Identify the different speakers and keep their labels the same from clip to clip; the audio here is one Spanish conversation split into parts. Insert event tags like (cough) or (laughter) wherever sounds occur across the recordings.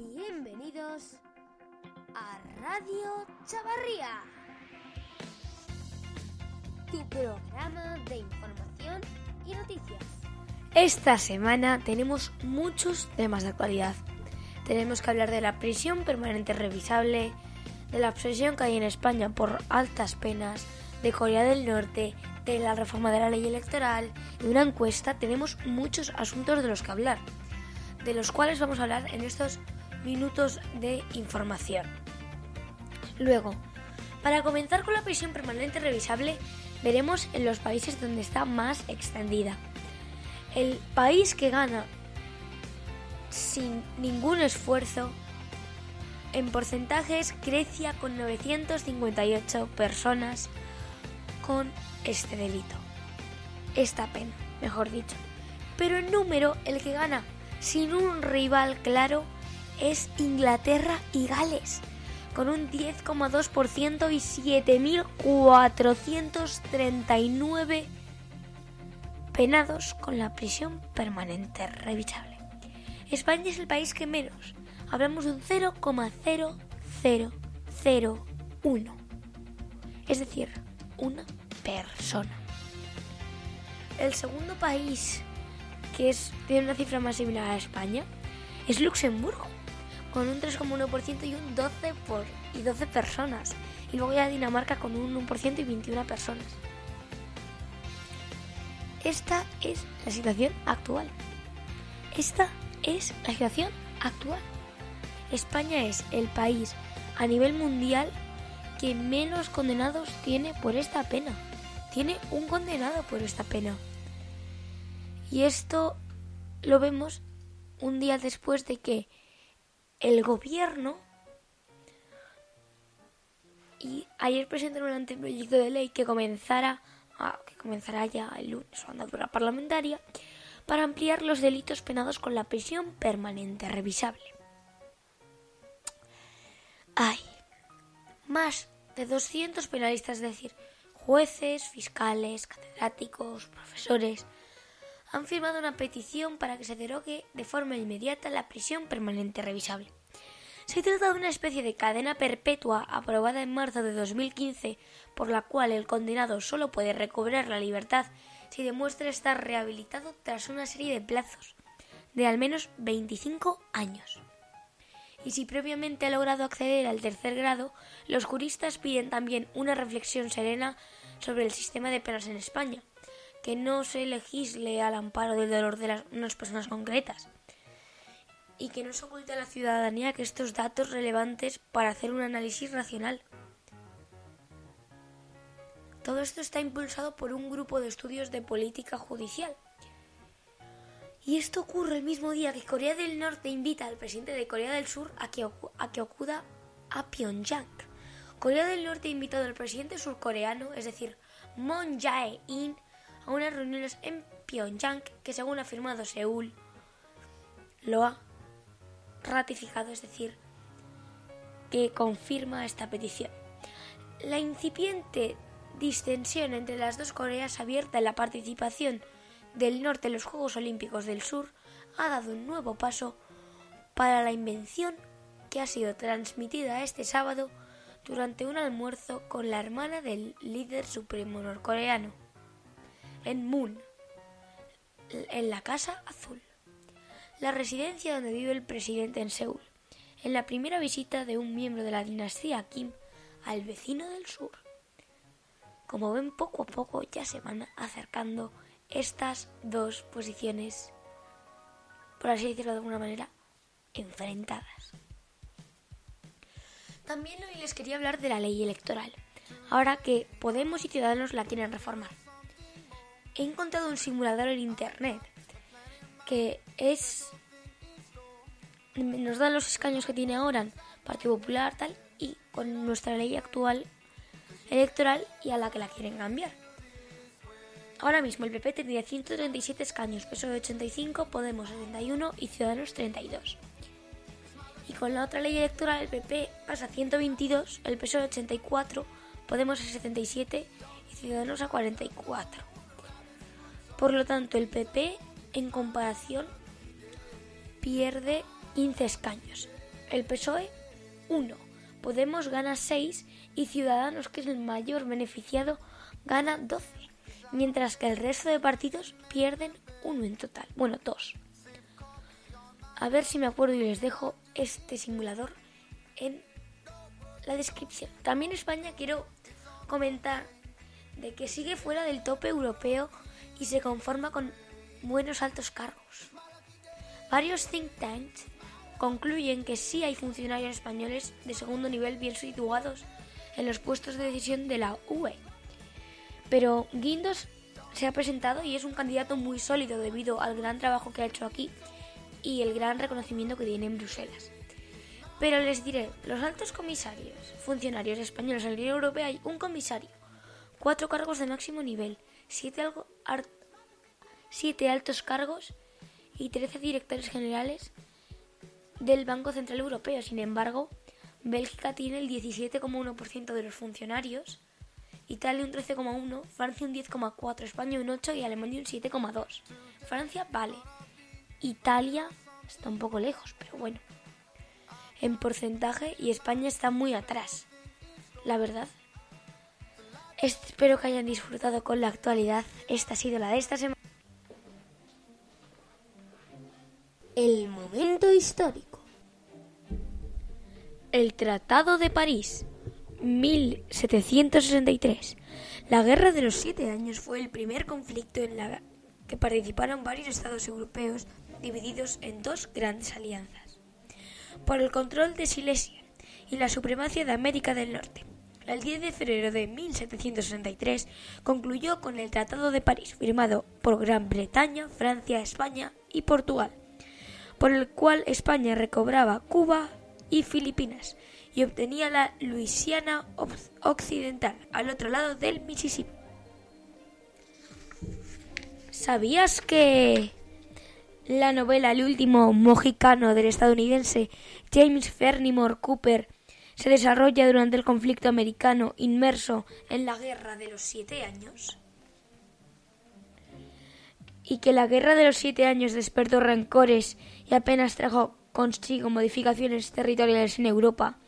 Speaker 1: Bienvenidos a Radio Chavarría, tu programa de información y noticias.
Speaker 2: Esta semana tenemos muchos temas de actualidad. Tenemos que hablar de la prisión permanente revisable, de la obsesión que hay en España por altas penas, de Corea del Norte, de la reforma de la ley electoral, de una encuesta. Tenemos muchos asuntos de los que hablar, de los cuales vamos a hablar en estos minutos de información. Luego, para comenzar con la prisión permanente revisable, veremos en los países donde está más extendida. El país que gana sin ningún esfuerzo en porcentajes Grecia con 958 personas con este delito. Esta pena, mejor dicho. Pero en número, el que gana sin un rival claro es Inglaterra y Gales, con un 10,2% y 7.439 penados con la prisión permanente revisable. España es el país que menos, hablamos de un 0,0001, es decir, una persona. El segundo país que es, tiene una cifra más similar a España es Luxemburgo, con un 3,1% y un 12 por, y 12 personas. Y luego ya Dinamarca con un 1% y 21 personas. Esta es la situación actual. Esta es la situación actual. España es el país a nivel mundial que menos condenados tiene por esta pena. Tiene un condenado por esta pena. Y esto lo vemos un día después de que el gobierno y ayer presentaron un anteproyecto de ley que comenzara que comenzará ya el lunes su andadura parlamentaria para ampliar los delitos penados con la prisión permanente revisable. Hay más de 200 penalistas, es decir, jueces, fiscales, catedráticos, profesores, han firmado una petición para que se derogue de forma inmediata la prisión permanente revisable. Se trata de una especie de cadena perpetua aprobada en marzo de 2015, por la cual el condenado solo puede recobrar la libertad si demuestra estar rehabilitado tras una serie de plazos de al menos 25 años. Y si previamente ha logrado acceder al tercer grado, los juristas piden también una reflexión serena sobre el sistema de penas en España, que no se legisle al amparo del dolor de unas personas concretas y que no se oculte a la ciudadanía que estos datos relevantes para hacer un análisis racional. Todo esto está impulsado por un grupo de estudios de política judicial. Y esto ocurre el mismo día que Corea del Norte invita al presidente de Corea del Sur a que, a que acuda a Pyongyang. Corea del Norte ha invitado al presidente surcoreano, es decir, Moon Jae-in, a unas reuniones en Pyongyang que según ha afirmado Seúl lo ha ratificado, es decir, que confirma esta petición. La incipiente distensión entre las dos Coreas abierta en la participación del norte en los Juegos Olímpicos del Sur ha dado un nuevo paso para la invención que ha sido transmitida este sábado durante un almuerzo con la hermana del líder supremo norcoreano en Moon, en la Casa Azul, la residencia donde vive el presidente en Seúl, en la primera visita de un miembro de la dinastía Kim al vecino del sur. Como ven, poco a poco ya se van acercando estas dos posiciones, por así decirlo de alguna manera, enfrentadas. También hoy les quería hablar de la ley electoral, ahora que Podemos y Ciudadanos la quieren reformar he encontrado un simulador en internet que es nos da los escaños que tiene ahora Partido Popular tal y con nuestra ley actual electoral y a la que la quieren cambiar. Ahora mismo el PP tendría 137 escaños, PSOE 85, Podemos 71 y Ciudadanos 32. Y con la otra ley electoral el PP pasa a 122, el PSOE 84, Podemos a 77 y Ciudadanos a 44. Por lo tanto, el PP, en comparación, pierde 15 escaños. el PSOE 1, Podemos gana 6 y Ciudadanos, que es el mayor beneficiado, gana 12, mientras que el resto de partidos pierden uno en total, bueno, dos. A ver si me acuerdo y les dejo este simulador en la descripción. También España quiero comentar de que sigue fuera del tope europeo y se conforma con buenos altos cargos. Varios think tanks concluyen que sí hay funcionarios españoles de segundo nivel bien situados en los puestos de decisión de la UE. Pero Guindos se ha presentado y es un candidato muy sólido debido al gran trabajo que ha hecho aquí y el gran reconocimiento que tiene en Bruselas. Pero les diré, los altos comisarios, funcionarios españoles en la Unión Europea hay un comisario, cuatro cargos de máximo nivel, siete, algo, siete altos cargos y trece directores generales del Banco Central Europeo. Sin embargo, Bélgica tiene el 17,1% de los funcionarios, Italia un 13,1%, Francia un 10,4%, España un 8% y Alemania un 7,2%. Francia vale. Italia está un poco lejos, pero bueno en porcentaje y España está muy atrás. La verdad. Espero que hayan disfrutado con la actualidad. Esta ha sido la de esta semana.
Speaker 1: El momento histórico.
Speaker 2: El Tratado de París, 1763. La Guerra de los Siete Años fue el primer conflicto en la que participaron varios estados europeos divididos en dos grandes alianzas por el control de Silesia y la supremacia de América del Norte. El 10 de febrero de 1763 concluyó con el Tratado de París, firmado por Gran Bretaña, Francia, España y Portugal, por el cual España recobraba Cuba y Filipinas y obtenía la Luisiana Occidental, al otro lado del Mississippi. ¿Sabías que la novela El último mojicano del estadounidense James Fenimore Cooper se desarrolla durante el conflicto americano inmerso en la Guerra de los Siete Años? Y que la Guerra de los Siete Años despertó rencores y apenas trajo consigo modificaciones territoriales en Europa.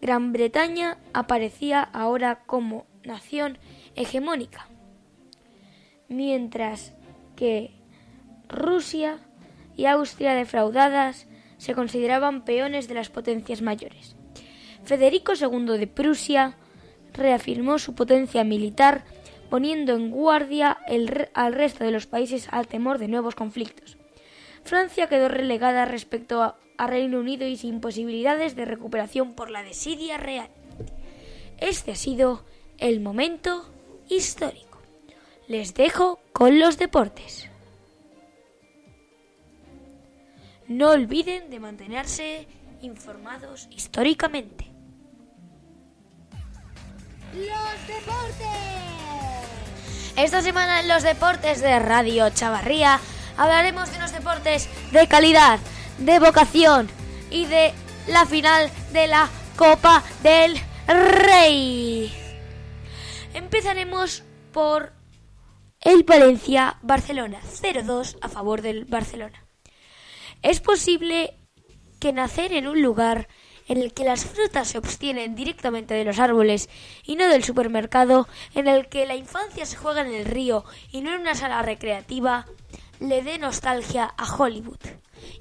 Speaker 2: Gran Bretaña aparecía ahora como nación hegemónica, mientras que Rusia y Austria defraudadas se consideraban peones de las potencias mayores. Federico II de Prusia reafirmó su potencia militar poniendo en guardia al resto de los países al temor de nuevos conflictos. Francia quedó relegada respecto a, Reino Unido y sin posibilidades de recuperación por la desidia real. Este ha sido el momento histórico. Les dejo con los deportes. No olviden de mantenerse informados históricamente.
Speaker 1: Los deportes.
Speaker 2: Esta semana en los deportes de Radio Chavarría hablaremos de unos deportes de calidad, de vocación y de la final de la Copa del Rey. Empezaremos por el Valencia-Barcelona, 0-2 a favor del Barcelona. Es posible que nacer en un lugar en el que las frutas se obtienen directamente de los árboles y no del supermercado, en el que la infancia se juega en el río y no en una sala recreativa, le dé nostalgia a Hollywood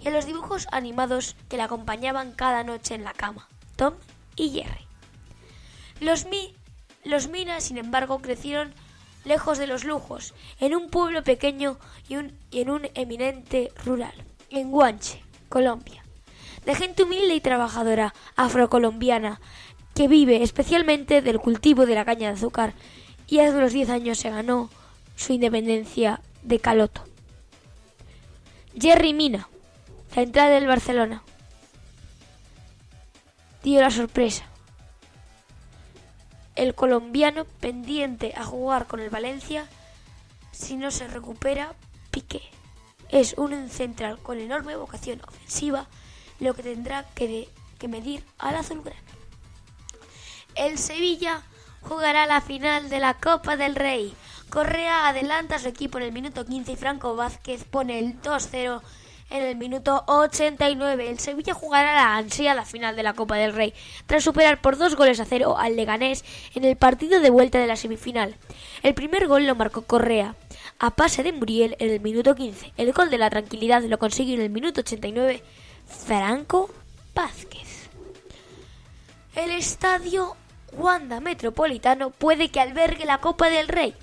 Speaker 2: y a los dibujos animados que le acompañaban cada noche en la cama, Tom y Jerry. Los, los Minas, sin embargo, crecieron lejos de los lujos, en un pueblo pequeño y, y en un eminente rural en Guanche, Colombia, de gente humilde y trabajadora afrocolombiana que vive especialmente del cultivo de la caña de azúcar y hace unos 10 años se ganó su independencia de Caloto. Jerry Mina, central del Barcelona, dio la sorpresa. El colombiano pendiente a jugar con el Valencia si no se recupera Piqué es un central con enorme vocación ofensiva, lo que tendrá que, medir al azulgrana. El Sevilla jugará la final de la Copa del Rey. Correa adelanta su equipo en el minuto 15 y Franco Vázquez pone el 2-0 En el minuto 89, el Sevilla jugará la ansiada final de la Copa del Rey, tras superar por dos goles a cero al Leganés en el partido de vuelta de la semifinal. El primer gol lo marcó Correa, a pase de Muriel en el minuto 15. El gol de la tranquilidad lo consiguió en el minuto 89 Franco Vázquez. El estadio Wanda Metropolitano puede que albergue la Copa del Rey,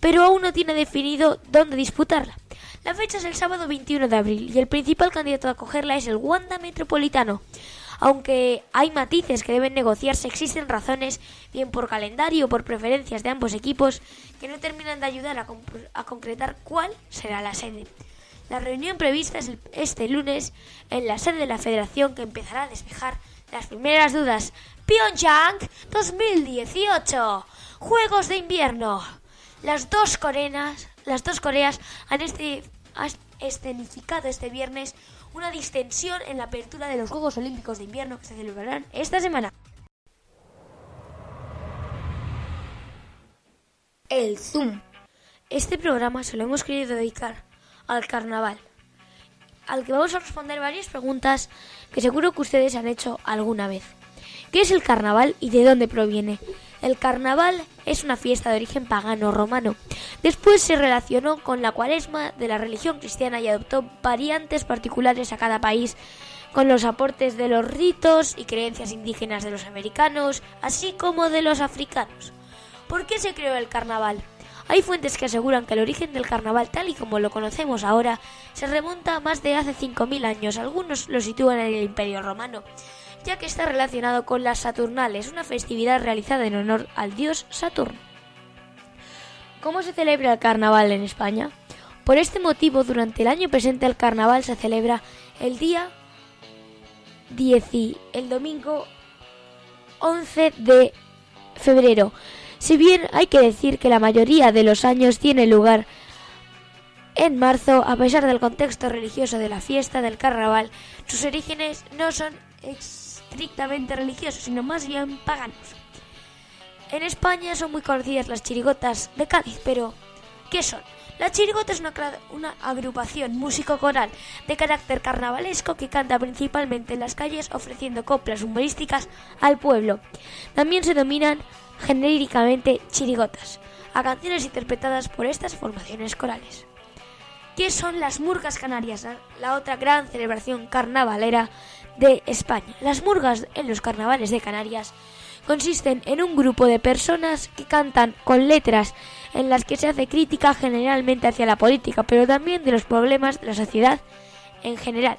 Speaker 2: pero aún no tiene definido dónde disputarla. La fecha es el sábado 21 de abril y el principal candidato a acogerla es el Wanda Metropolitano. Aunque hay matices que deben negociarse, existen razones, bien por calendario o por preferencias de ambos equipos, que no terminan de ayudar a, a concretar cuál será la sede. La reunión prevista es este lunes en la sede de la Federación que empezará a despejar las primeras dudas. Pyongyang 2018. Juegos de invierno. Las dos coreas, las dos Coreas han este, escenificado este viernes una distensión en la apertura de los Juegos Olímpicos de Invierno que se celebrarán esta semana. El Zoom. Este programa se lo hemos querido dedicar al carnaval, al que vamos a responder varias preguntas que seguro que ustedes han hecho alguna vez. ¿Qué es el carnaval y de dónde proviene? El carnaval es una fiesta de origen pagano romano. Después se relacionó con la cuaresma de la religión cristiana y adoptó variantes particulares a cada país con los aportes de los ritos y creencias indígenas de los americanos, así como de los africanos. ¿Por qué se creó el carnaval? Hay fuentes que aseguran que el origen del carnaval tal y como lo conocemos ahora se remonta a más de hace 5.000 años. Algunos lo sitúan en el Imperio Romano, ya que está relacionado con las Saturnales, una festividad realizada en honor al dios Saturno. ¿Cómo se celebra el carnaval en España? Por este motivo, durante el año presente el carnaval se celebra el día 10, el domingo 11 de febrero, si bien hay que decir que la mayoría de los años tiene lugar en marzo, a pesar del contexto religioso de la fiesta del carnaval, sus orígenes no son estrictamente religiosos, sino más bien paganos. En España son muy conocidas las chirigotas de Cádiz, pero ¿qué son? La chirigota es una, agrupación músico-coral de carácter carnavalesco que canta principalmente en las calles ofreciendo coplas humorísticas al pueblo. También se dominan genéricamente chirigotas, a canciones interpretadas por estas formaciones corales. ¿Qué son las murgas canarias? La otra gran celebración carnavalera de España. Las murgas en los carnavales de Canarias consisten en un grupo de personas que cantan con letras en las que se hace crítica generalmente hacia la política, pero también de los problemas de la sociedad en general.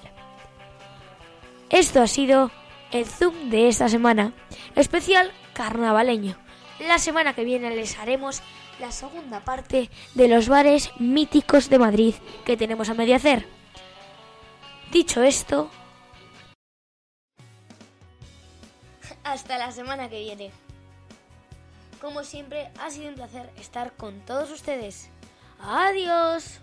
Speaker 2: Esto ha sido el Zoom de esta semana, especial carnavaleño. La semana que viene les haremos la segunda parte de los bares míticos de Madrid que tenemos a medio hacer. Dicho esto, (laughs) hasta la semana que viene. Como siempre, ha sido un placer estar con todos ustedes. Adiós.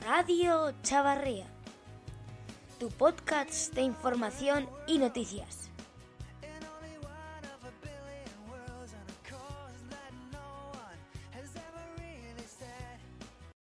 Speaker 2: Radio Chavarría tu podcast de información y noticias.